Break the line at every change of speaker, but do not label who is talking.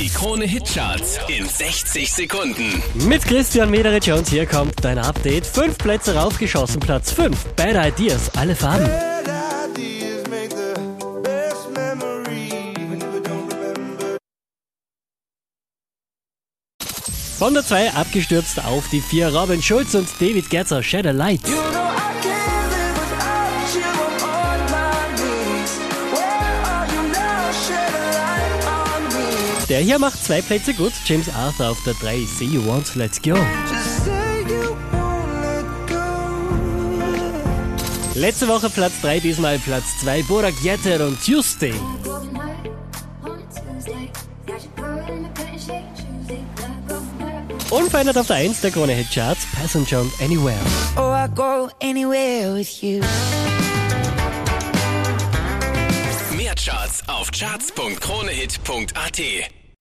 Die Krone Hitcharts in 60 Sekunden.
Mit Christian Mederich und hier kommt dein Update. Fünf Plätze raufgeschossen, Platz 5. Bad Ideas, alle Farben. Von der 2 abgestürzt auf die 4. Robin Schulz und David Gerzer, Shed a Light. Der hier macht zwei Plätze gut. James Arthur auf der 3. See You Want, Let's Go.
Just say you won't let go.
Letzte Woche Platz 3, diesmal Platz 2. Borak Yeter und Tuesday.
Go.
Unverändert auf der 1 der Krone Hit Charts. Passenger und Anywhere.
Oh, I go anywhere with you.
Mehr Charts auf charts.kronehit.at.